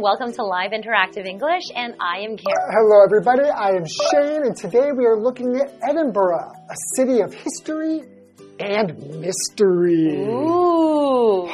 Welcome to Live Interactive English, and I am Karen. Uh, hello, everybody. I am Shane, and today we are looking at Edinburgh, a city of history and mystery. Ooh.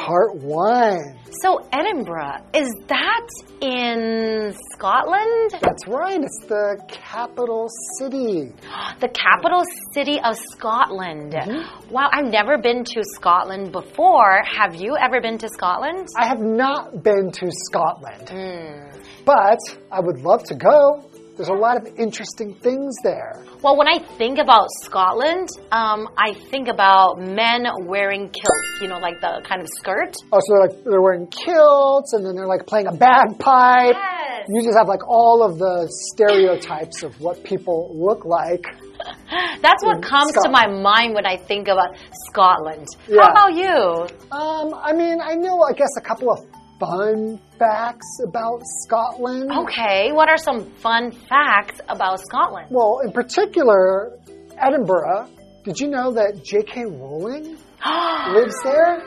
Part one. So, Edinburgh, is that in Scotland? That's right, it's the capital city. The capital city of Scotland. Mm-hmm. Wow, I've never been to Scotland before. Have you ever been to Scotland? I have not been to Scotland, hmm. but I would love to go. There's a lot of interesting things there. Well, when I think about Scotland, um, I think about men wearing kilts, you know, like the kind of skirt. Oh, so they're, like, they're wearing kilts, and then they're like playing a bagpipe. Yes. You just have like all of the stereotypes of what people look like. That's what comes to my mind when I think about Scotland. Yeah. How about you? Um, I mean, I know, I guess, a couple of fun facts about Scotland. Okay, what are some fun facts about Scotland? Well, in particular, Edinburgh. Did you know that J.K. Rowling lives there?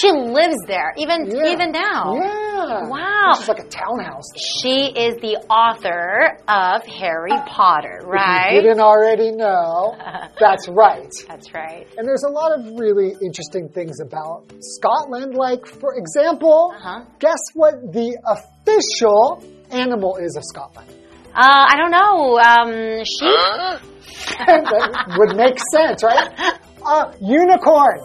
She lives there, even Yeah. even now. Yeah. Wow. It's just like a townhouse. She is the author of Harry Potter, If you right? didn't already know, that's right. That's right. And there's a lot of really interesting things about Scotland. Like, for example, Uh-huh. guess what the official animal is of Scotland? Uh, I don't know. Um, sheep? that would make sense, right? A unicorn.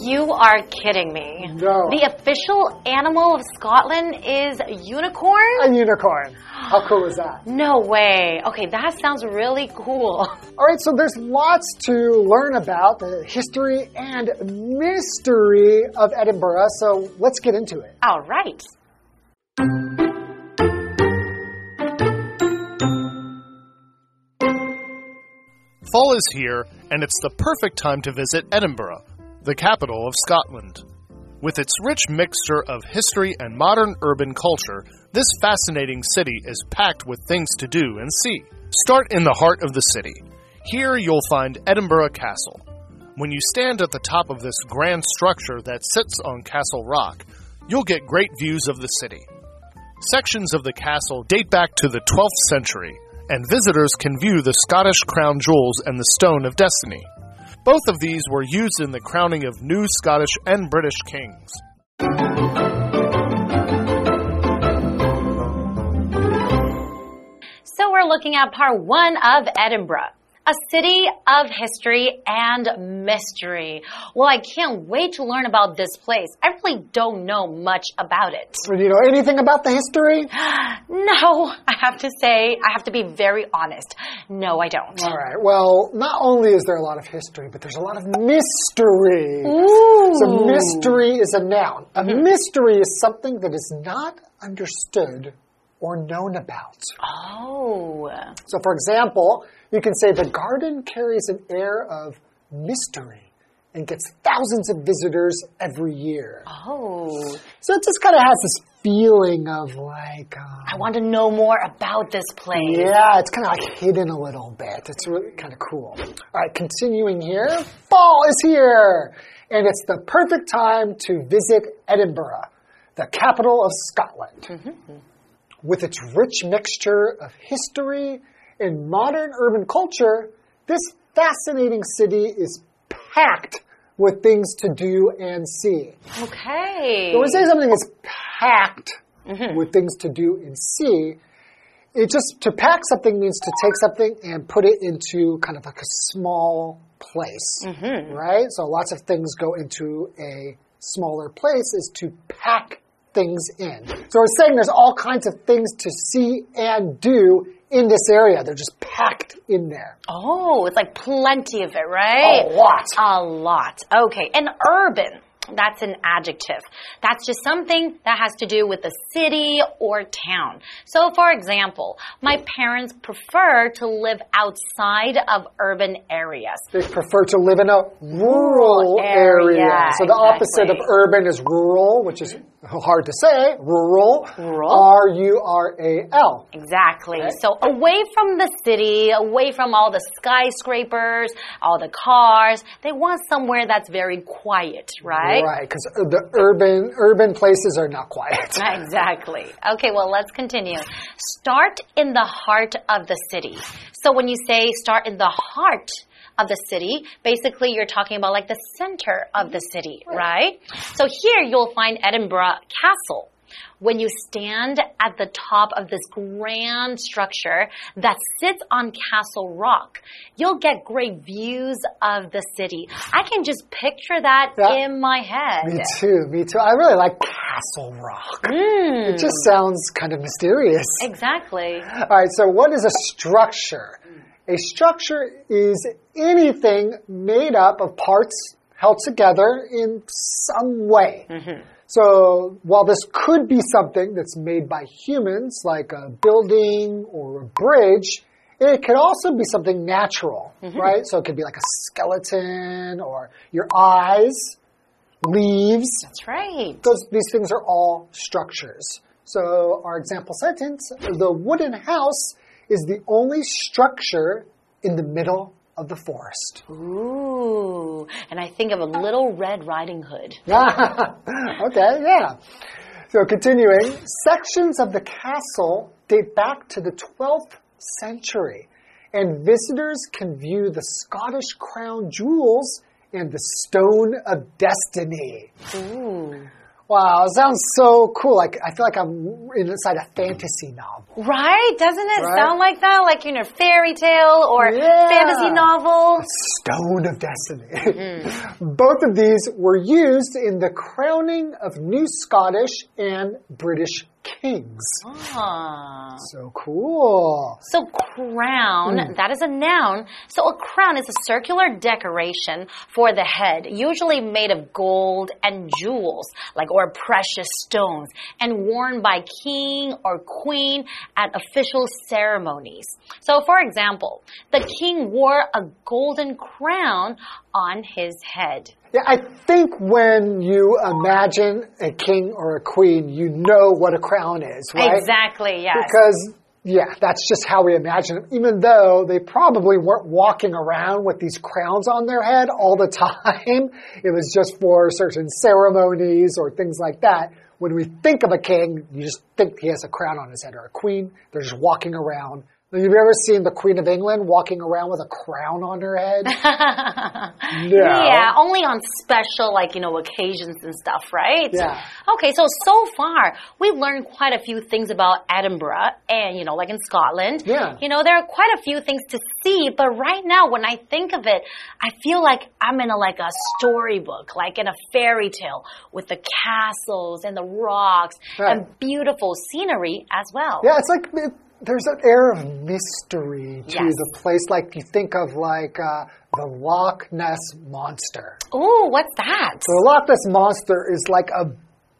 You are kidding me. No. The official animal of Scotland is a unicorn? A unicorn. How cool is that? No way. Okay, that sounds really cool. All right, so there's lots to learn about the history and mystery of Edinburgh, so let's get into it. All right. Fall is here, and it's the perfect time to visit Edinburgh, the capital of Scotland. With its rich mixture of history and modern urban culture, this fascinating city is packed with things to do and see. Start in the heart of the city. Here you'll find Edinburgh Castle. When you stand at the top of this grand structure that sits on Castle Rock, you'll get great views of the city. Sections of the castle date back to the 12th century, and visitors can view the Scottish crown jewels and the Stone of Destiny. Both of these were used in the crowning of new Scottish and British kings. So we're looking at part one of Edinburgh. A city of history and mystery. Well, I can't wait to learn about this place. I really don't know much about it. Do you know anything about the history? No, I have to say, I have to be very honest. No, I don't. All right, well, not only is there a lot of history, but there's a lot of mystery. Ooh. So, mystery is a noun. A mm-hmm. mystery is something that is not understood or known about. Oh. So, for example, you can say the garden carries an air of mystery and gets thousands of visitors every year. Oh. So, it just kind of has this feeling of like, um, I want to know more about this place. yeah, it's kind of like hidden a little bit. It's really kind of cool. All right, continuing here. Fall is here, and it's the perfect time to visit Edinburgh, the capital of Scotland. With its rich mixture of history and modern urban culture, this fascinating city is packed with things to do and see. Okay. When we say something is packed mm-hmm. with things to do and see, it just to pack something means to take something and put it into kind of like a small place, mm-hmm. right? So lots of things go into a smaller place is to pack things in. So we're saying there's all kinds of things to see and do in this area. They're just packed in there. Oh, it's like plenty of it, right? A lot. A lot. Okay. And urban. That's an adjective. That's just something that has to do with the city or town. So, for example, my parents prefer to live outside of urban areas. They prefer to live in a rural area, area. So the opposite of urban is rural, which is hard to say, rural. Rural. R U R A L. Exactly. Okay. So away from the city, away from all the skyscrapers, all the cars, they want somewhere that's very quiet, right? Right, because the urban urban places are not quiet. Exactly. Okay, well, let's continue. Start in the heart of the city. So when you say start in the heart of the city, basically you're talking about like the center of the city, right? So here you'll find Edinburgh Castle. When you stand at the top of this grand structure that sits on Castle Rock, you'll get great views of the city. I can just picture that Yeah. in my head. Me too, me too. I really like Castle Rock. Mm, It just sounds kind of mysterious. exactly. All right, so what is a structure? A structure is anything made up of parts held together in some way. Mm-hmm. So while this could be something that's made by humans, like a building or a bridge, it could also be something natural, mm-hmm. right? So it could be like a skeleton or your eyes, leaves, That's right. those, these things are all structures. So our example sentence, the wooden house is the only structure in the middle of the forest. Ooh, and I think of a little Red Riding Hood. okay, yeah. So continuing, sections of the castle date back to the 12th century, and visitors can view the Scottish crown jewels and the Stone of Destiny. Ooh. Wow, it sounds so cool. Like I feel like I'm inside a fantasy novel. Right? Doesn't it Right? sound like that? Like in a fairy tale or Yeah. fantasy novel? Stone of Destiny. Both of these were used in the crowning of new Scottish and British kings. Ah. So cool. So crown, that is a noun. So a crown is a circular decoration for the head, usually made of gold and jewels, like or precious stones, and worn by king or queen at official ceremonies. So for example, the king wore a golden crown on his head. Yeah, I think when you imagine a king or a queen, you know what a crown is, right? Exactly, yes. Because, yeah, that's just how we imagine them, Even though they probably weren't walking around with these crowns on their head all the time, it was just for certain ceremonies or things like that. When we think of a king, you just think he has a crown on his head, or a queen, they're just walking around. Have you ever seen the Queen of England walking around with a crown on her head? no. Yeah, only on special, like, you know, occasions and stuff, right? Yeah. Okay, so, so far, we've learned quite a few things about Edinburgh and, you know, like in Scotland. Yeah. You know, there are quite a few things to see, but right now, when I think of it, I feel like I'm in a, like a storybook, like in a fairy tale with the castles and the rocks Right. and beautiful scenery as well. Yeah, it's like it, there's an air of mystery to Yes. the place. Like you think of like uh, the Loch Ness monster. Oh, what's that? So the Loch Ness monster is like a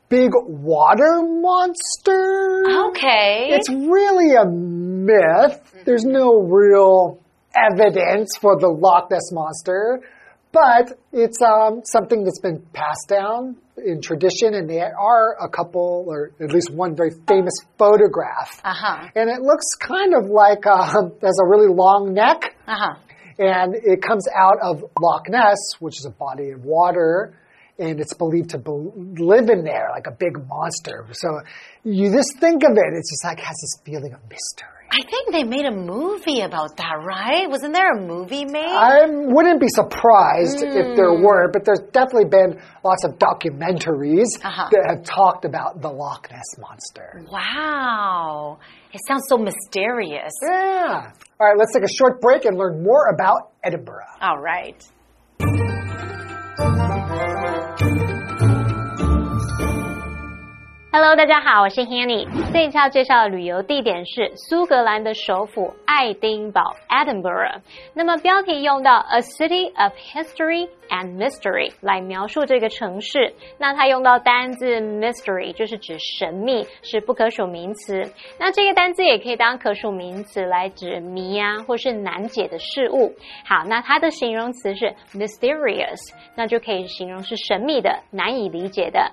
big water monster. Okay. It's really a myth. There's no real evidence for the Loch Ness monster, but it's um, something that's been passed down in tradition, and there are a couple, or at least one very famous photograph. Uh huh. And it looks kind of like um, there's a really long neck, Uh huh. and it comes out of Loch Ness, which is a body of water, and it's believed to be live in there like a big monster. So you just think of it, it's just like has this feeling of mystery. I think they made a movie about that, right? Wasn't there a movie made? I wouldn't be surprised if there were, but there's definitely been lots of documentaries Uh-huh. that have talked about the Loch Ness monster. wow. It sounds so mysterious. Yeah. All right, let's take a short break and learn more about Edinburgh. All right. Hello，大家好，我是 Hanny。这一期要介绍的旅游地点是苏格兰的首府爱丁堡 （Edinburgh）。那么标题用到 “A City of History and Mystery” 来描述这个城市。那它用到单字 “mystery”，就是指神秘，是不可数名词。那这个单字也可以当可数名词来指谜啊，或是难解的事物。好，那它的形容词是 mysterious，那就可以形容是神秘的、难以理解的。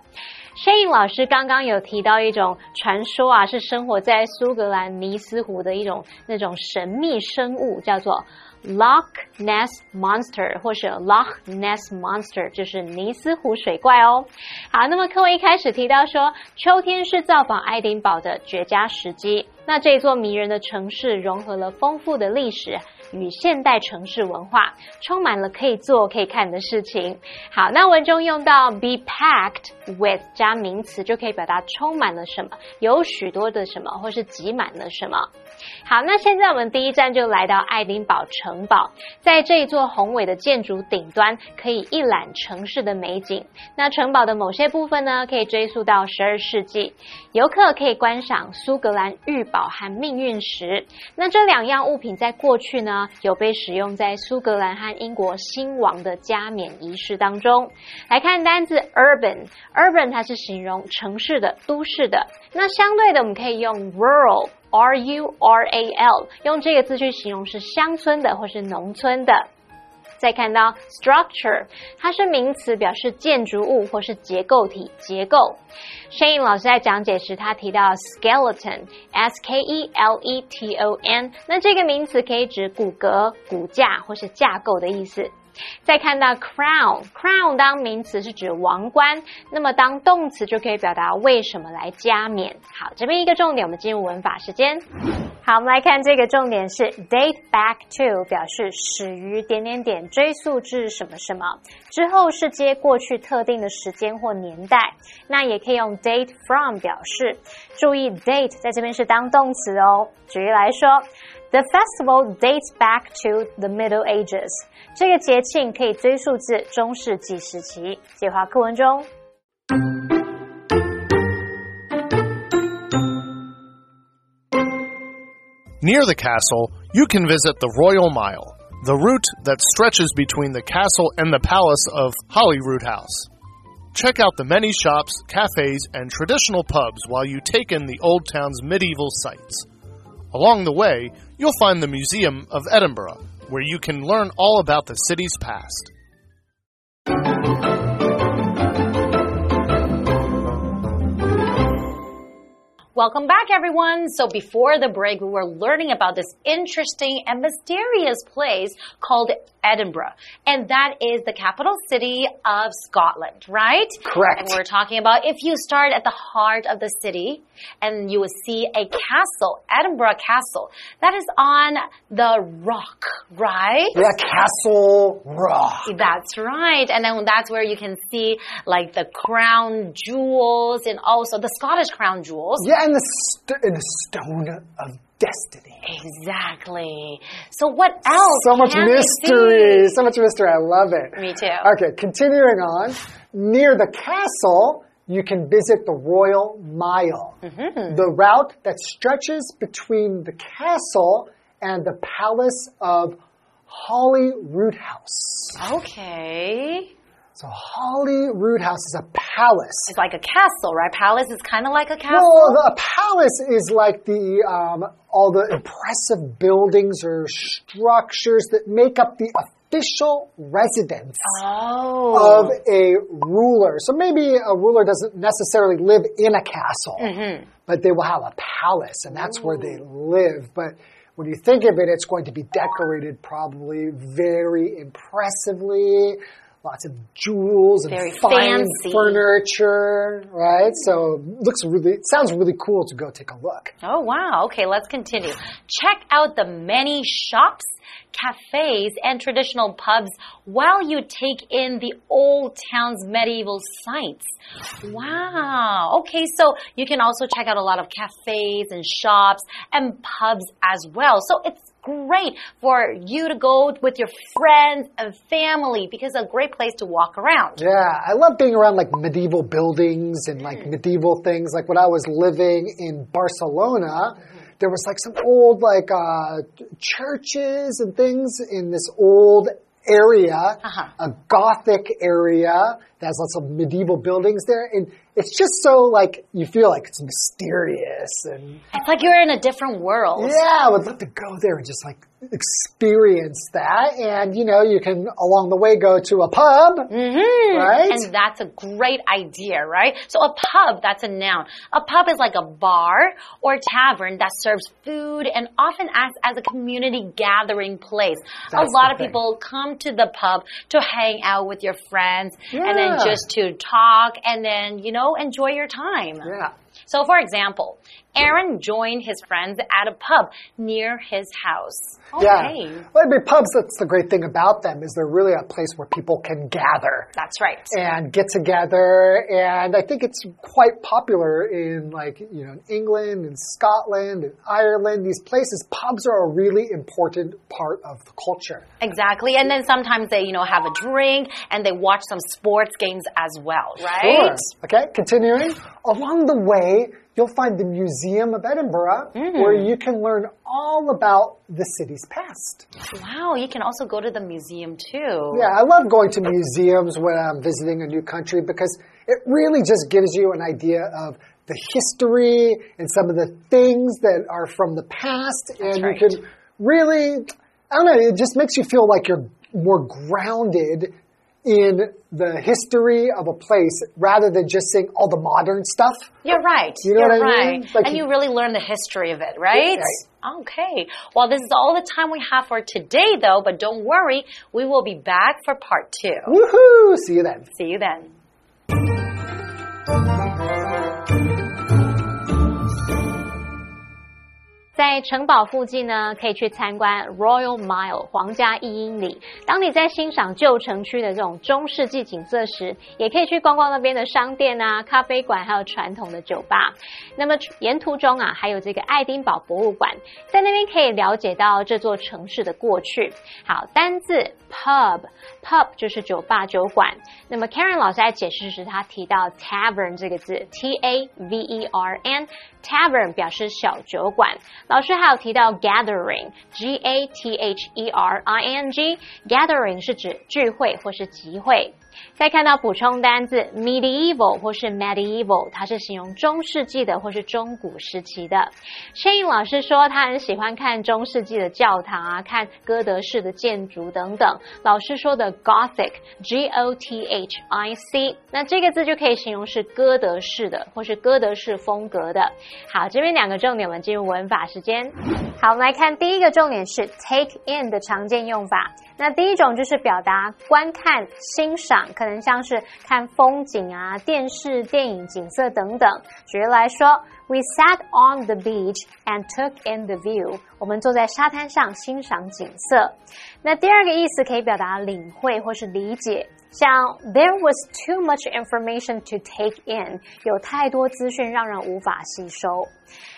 Shane 老师刚刚有提到一种传说啊，是生活在苏格兰尼斯湖的一种那种神秘生物，叫做 Loch Ness Monster，或是 Loch Ness Monster，就是尼斯湖水怪哦。好，那么课文一开始提到说，秋天是造访爱丁堡的绝佳时机。那这座迷人的城市融合了丰富的历史。与现代城市文化充满了可以做可以看的事情。好，那文中用到 be packed with 加名词，就可以表达充满了什么，有许多的什么，或是挤满了什么。好，那现在我们第一站就来到爱丁堡城堡，在这一座宏伟的建筑顶端，可以一览城市的美景。那城堡的某些部分呢，可以追溯到十二世纪，游客可以观赏苏格兰玉宝和命运石。那这两样物品在过去呢，有被使用在苏格兰和英国新王的加冕仪式当中。来看单字 urban，urban 它是形容城市的、都市的。那相对的，我们可以用 rural。R U R A L，用这个字去形容是乡村的或是农村的。再看到 structure，它是名词，表示建筑物或是结构体、结构。Shane 老师在讲解时，他提到 skeleton，S K E L E T O N，那这个名词可以指骨骼、骨架或是架构的意思。再看到 crown，crown 当名词是指王冠，那么当动词就可以表达为什么来加冕。好，这边一个重点，我们进入文法时间。好，我们来看这个重点是 date back to，表示始于点点点，追溯至什么什么之后是接过去特定的时间或年代。那也可以用 date from 表示。注意 date 在这边是当动词哦。举例来说。The festival dates back to the Middle Ages。这个节庆可以追溯至中世纪时期。计划课文中。Near the castle, you can visit the Royal Mile, the route that stretches between the castle and the palace of Holyrood House. Check out the many shops, cafes, and traditional pubs while you take in the old town's medieval sights. Along the way, you'll find the Museum of Edinburgh, where you can learn all about the city's past. Welcome back, everyone. So before the break, we were learning about this interesting and mysterious place called Edinburgh. And that is the capital city of Scotland, right? Correct. And we're talking about if you start at the heart of the city and you will see a castle, Edinburgh Castle, that is on the rock, right? Yeah, Castle Rock. That's right. And then that's where you can see like the crown jewels and also the Scottish crown jewels. Yeah, and the, st and the stone of destiny. Exactly. So what else? So much mystery. So much mystery. I love it. Me too. Okay, continuing on. Near the castle, you can visit the Royal Mile, mm -hmm. the route that stretches between the castle and the palace of Holyrood House. Okay. So Holyrood House is a palace. It's like a castle, right? Palace is kind of like a castle. Well, a palace is like the um, all the impressive buildings or structures that make up the official residence oh. of a ruler. So maybe a ruler doesn't necessarily live in a castle, mm -hmm. but they will have a palace, and that's Ooh. where they live. But when you think of it, it's going to be decorated probably very impressively lots of jewels and Very fine fancy. furniture, right? So looks really sounds really cool to go take a look. Oh wow. Okay, let's continue. Check out the many shops cafes, and traditional pubs while you take in the old town's medieval sites. Wow. Okay, so you can also check out a lot of cafes and shops and pubs as well. So it's great for you to go with your friends and family because a great place to walk around. Yeah, I love being around like medieval buildings and like medieval things. Like when I was living in Barcelona, there was like some old like uh, churches and things in this old area, Uh-huh. a Gothic area that has lots of medieval buildings there, and it's just so like you feel like it's mysterious and It's like you're in a different world. yeah, I would love to go there and just like experience that. And you know, you can along the way go to a pub, Mm-hmm. right? And that's a great idea, right? So a pub, that's a noun. A pub is like a bar or tavern that serves food and often acts as a community gathering place. That's a lot of people come to the pub to hang out with your friends and Yeah. just to talk and then, you know, enjoy your time. yeah. So for example, Aaron joined his friends at a pub near his house. Yeah. Well, I mean, pubs, that's the great thing about them is they're really a place where people can gather That's right. and get together. And I think it's quite popular in like, you know, in England and Scotland and Ireland, these places. Pubs are a really important part of the culture. Exactly. And then sometimes they, you know, have a drink and they watch some sports games as well, right? Sure. Okay, continuing. Along the way, you'll find the Museum of Edinburgh Mm. where you can learn all about the city's past. Wow, you can also go to the museum too. Yeah, I love going to museums when I'm visiting a new country because it really just gives you an idea of the history and some of the things that are from the past. and right. you can really, I don't know, it just makes you feel like you're more grounded in the history of a place rather than just seeing all the modern stuff. You're right. You know You're what I right. mean? Like and you- you really learn the history of it, right? Right. Okay. Well, this is all the time we have for today, though, but don't worry. We will be back for part two. Woohoo! See you then. See you then. 在城堡附近呢，可以去参观 Royal Mile 皇家一英里。当你在欣赏旧城区的这种中世纪景色时，也可以去逛逛那边的商店啊、咖啡馆，还有传统的酒吧。那么沿途中啊，还有这个爱丁堡博物馆，在那边可以了解到这座城市的过去。好，单字 pub Pub 就是酒吧、酒馆。那么 Karen 老师在解释时，他提到 tavern 这个字，T A V E R N，tavern 表示小酒馆。老师还有提到 gathering，G A T H E R I N G，gathering 是指聚会或是集会。再看到补充单字 medieval 或是 medieval，它是形容中世纪的或是中古时期的。谢颖老师说他很喜欢看中世纪的教堂啊，看哥德式的建筑等等。老师说的 Gothic，G O T H I C，那这个字就可以形容是哥德式的或是哥德式风格的。好，这边两个重点，我们进入文法时间。好，我们来看第一个重点是 take in 的常见用法。那第一种就是表达观看、欣赏，可能像是看风景啊、电视、电影、景色等等。举例来说，We sat on the beach and took in the view。我们坐在沙滩上欣赏景色。那第二个意思可以表达领会或是理解。像 There was too much information to take in，有太多资讯让人无法吸收。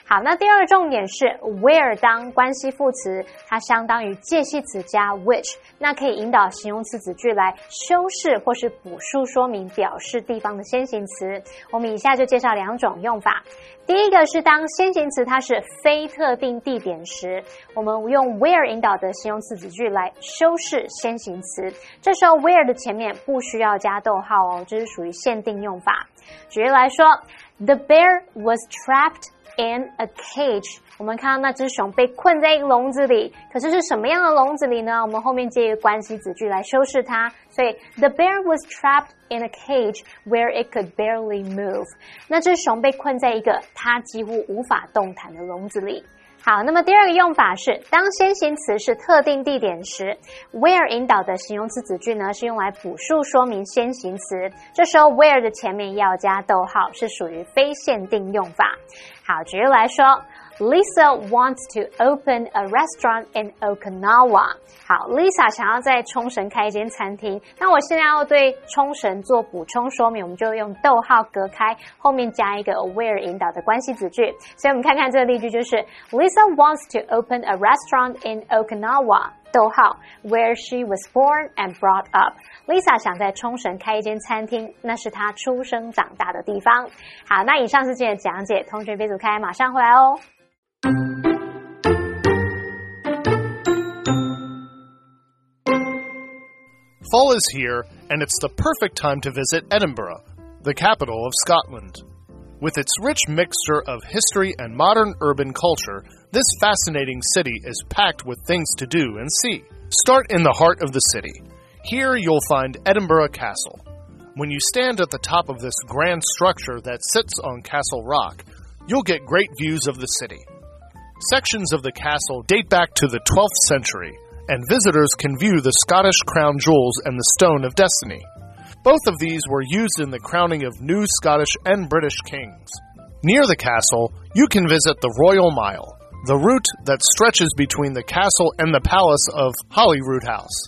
好，那第二个重点是 where 当关系副词，它相当于介系词加 which，那可以引导形容词子句来修饰或是补述说明表示地方的先行词。我们以下就介绍两种用法。第一个是当先行词它是非特定地点时，我们用 where 引导的形容词子句来修饰先行词。这时候 where 的前面不需要加逗号哦，这是属于限定用法。举例来说，The bear was trapped in a cage。我们看到那只熊被困在一个笼子里，可是是什么样的笼子里呢？我们后面接一个关系子句来修饰它，所以 the bear was trapped in a cage where it could barely move。那只熊被困在一个它几乎无法动弹的笼子里。好，那么第二个用法是，当先行词是特定地点时，where 引导的形容词子句呢是用来补述说明先行词，这时候 where 的前面要加逗号，是属于非限定用法。好，举例来说 Lisa wants to open a restaurant in Okinawa。好，Lisa 想要在冲绳开一间餐厅。那我现在要对冲绳做补充说明，我们就用逗号隔开，后面加一个 where 引导的关系子句。所以我们看看这个例句，就是 Lisa wants to open a restaurant in Okinawa。逗号，where she was born and brought up。Lisa 想在冲绳开一间餐厅，那是她出生长大的地方。好，那以上是今天的讲解，同学别走开，马上回来哦。Fall is here, and it's the perfect time to visit Edinburgh, the capital of Scotland. With its rich mixture of history and modern urban culture, this fascinating city is packed with things to do and see. Start in the heart of the city. Here you'll find Edinburgh Castle. When you stand at the top of this grand structure that sits on Castle Rock, you'll get great views of the city. Sections of the castle date back to the 12th century, and visitors can view the Scottish crown jewels and the Stone of Destiny. Both of these were used in the crowning of new Scottish and British kings. Near the castle, you can visit the Royal Mile, the route that stretches between the castle and the palace of Holyrood House.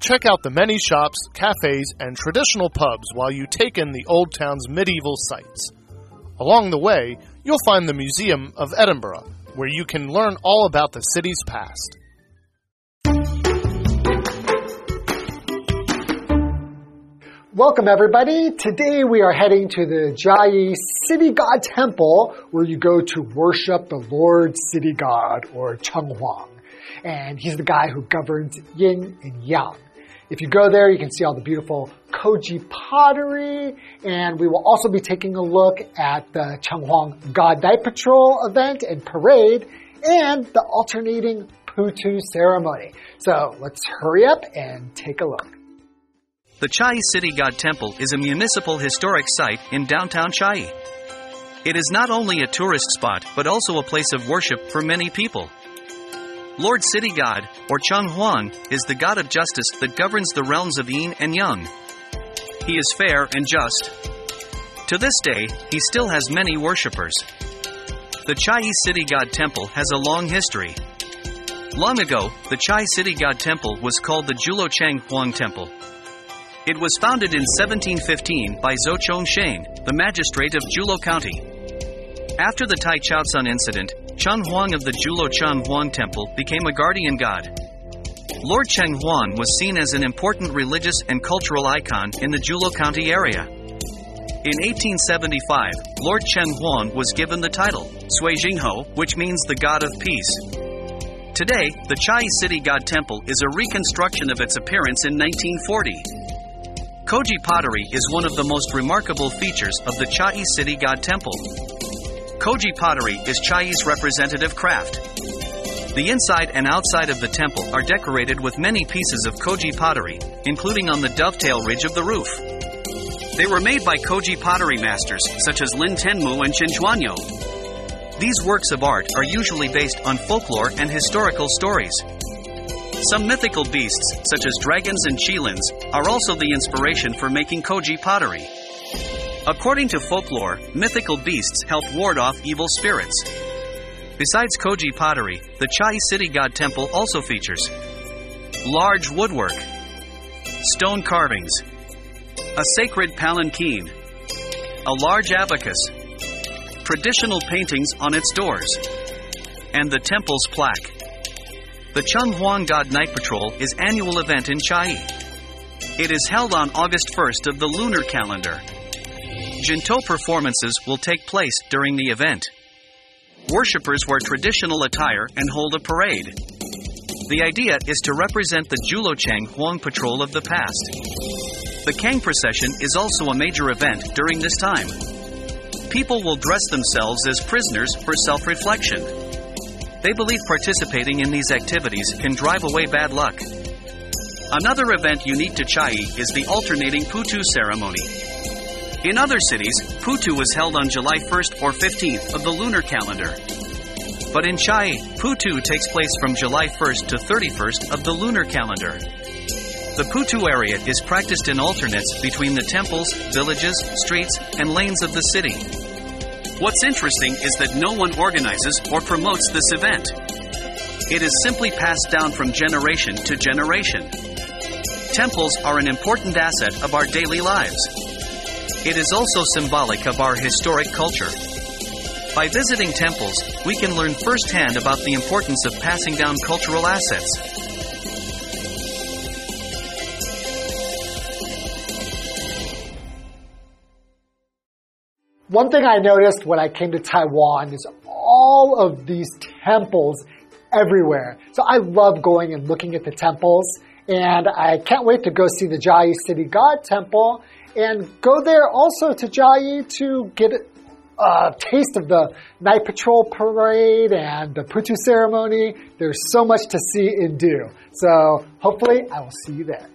Check out the many shops, cafes, and traditional pubs while you take in the old town's medieval sights. Along the way, you'll find the Museum of Edinburgh, where you can learn all about the city's past. Welcome, everybody. Today we are heading to the Chiayi City God Temple, where you go to worship the Lord City God, or Cheng Huang. And he's the guy who governs yin and yang. If you go there, you can see all the beautiful Koji pottery, and we will also be taking a look at the Cheng Huang God Night Patrol event and parade, and the alternating Putu ceremony. So let's hurry up and take a look. The Chiayi City God Temple is a municipal historic site in downtown Chiayi. It is not only a tourist spot but also a place of worship for many people. Lord City God, or Cheng Huang, is the god of justice that governs the realms of yin and yang. He is fair and just. To this day, he still has many worshippers. The Chiayi City God Temple has a long history. Long ago, the Chiayi City God Temple was called the Julo Cheng Huang Temple. It was founded in 1715 by Zhou Chongsheng, the magistrate of Julo County. After the Tai Chaosun incident, Cheng Huang of the Julo Cheng Huang Temple became a guardian god. Lord Cheng Huang was seen as an important religious and cultural icon in the Julo County area. In 1875, Lord Cheng Huang was given the title, Sui Jingho, which means the God of Peace. Today, the Chiayi City God Temple is a reconstruction of its appearance in 1940. Koji pottery is one of the most remarkable features of the Chiayi City God Temple. Koji pottery is Chiayi's representative craft. The inside and outside of the temple are decorated with many pieces of Koji pottery, including on the dovetail ridge of the roof. They were made by Koji pottery masters such as Lin Tenmu and Chinchuanyo. These works of art are usually based on folklore and historical stories. Some mythical beasts, such as dragons and qilins, are also the inspiration for making koji pottery. According to folklore, mythical beasts help ward off evil spirits. Besides koji pottery, the Chiayi City God Temple also features large woodwork, stone carvings, a sacred palanquin, a large abacus, traditional paintings on its doors, and the temple's plaque. The Cheng Huang God Night Patrol is annual event in Chiayi. It is held on August 1st of the lunar calendar. Jinto performances will take place during the event. Worshippers wear traditional attire and hold a parade. The idea is to represent the Julocheng Huang patrol of the past. The Kang procession is also a major event during this time. People will dress themselves as prisoners for self reflection. They believe participating in these activities can drive away bad luck. Another event unique to Chiayi is the alternating Putu ceremony. In other cities, Putu is held on July 1st or 15th of the lunar calendar. But in Chiayi, Putu takes place from July 1st to 31st of the lunar calendar. The Putu area is practiced in alternates between the temples, villages, streets, and lanes of the city. What's interesting is that no one organizes or promotes this event. It is simply passed down from generation to generation. Temples are an important asset of our daily lives. It is also symbolic of our historic culture. By visiting temples, we can learn firsthand about the importance of passing down cultural assets. One thing I noticed when I came to Taiwan is all of these temples everywhere. So I love going and looking at the temples, and I can't wait to go see the Chiayi City God Temple and go there also to Chiayi to get a taste of the night patrol parade and the Putu ceremony. There's so much to see and do. So hopefully I will see you there.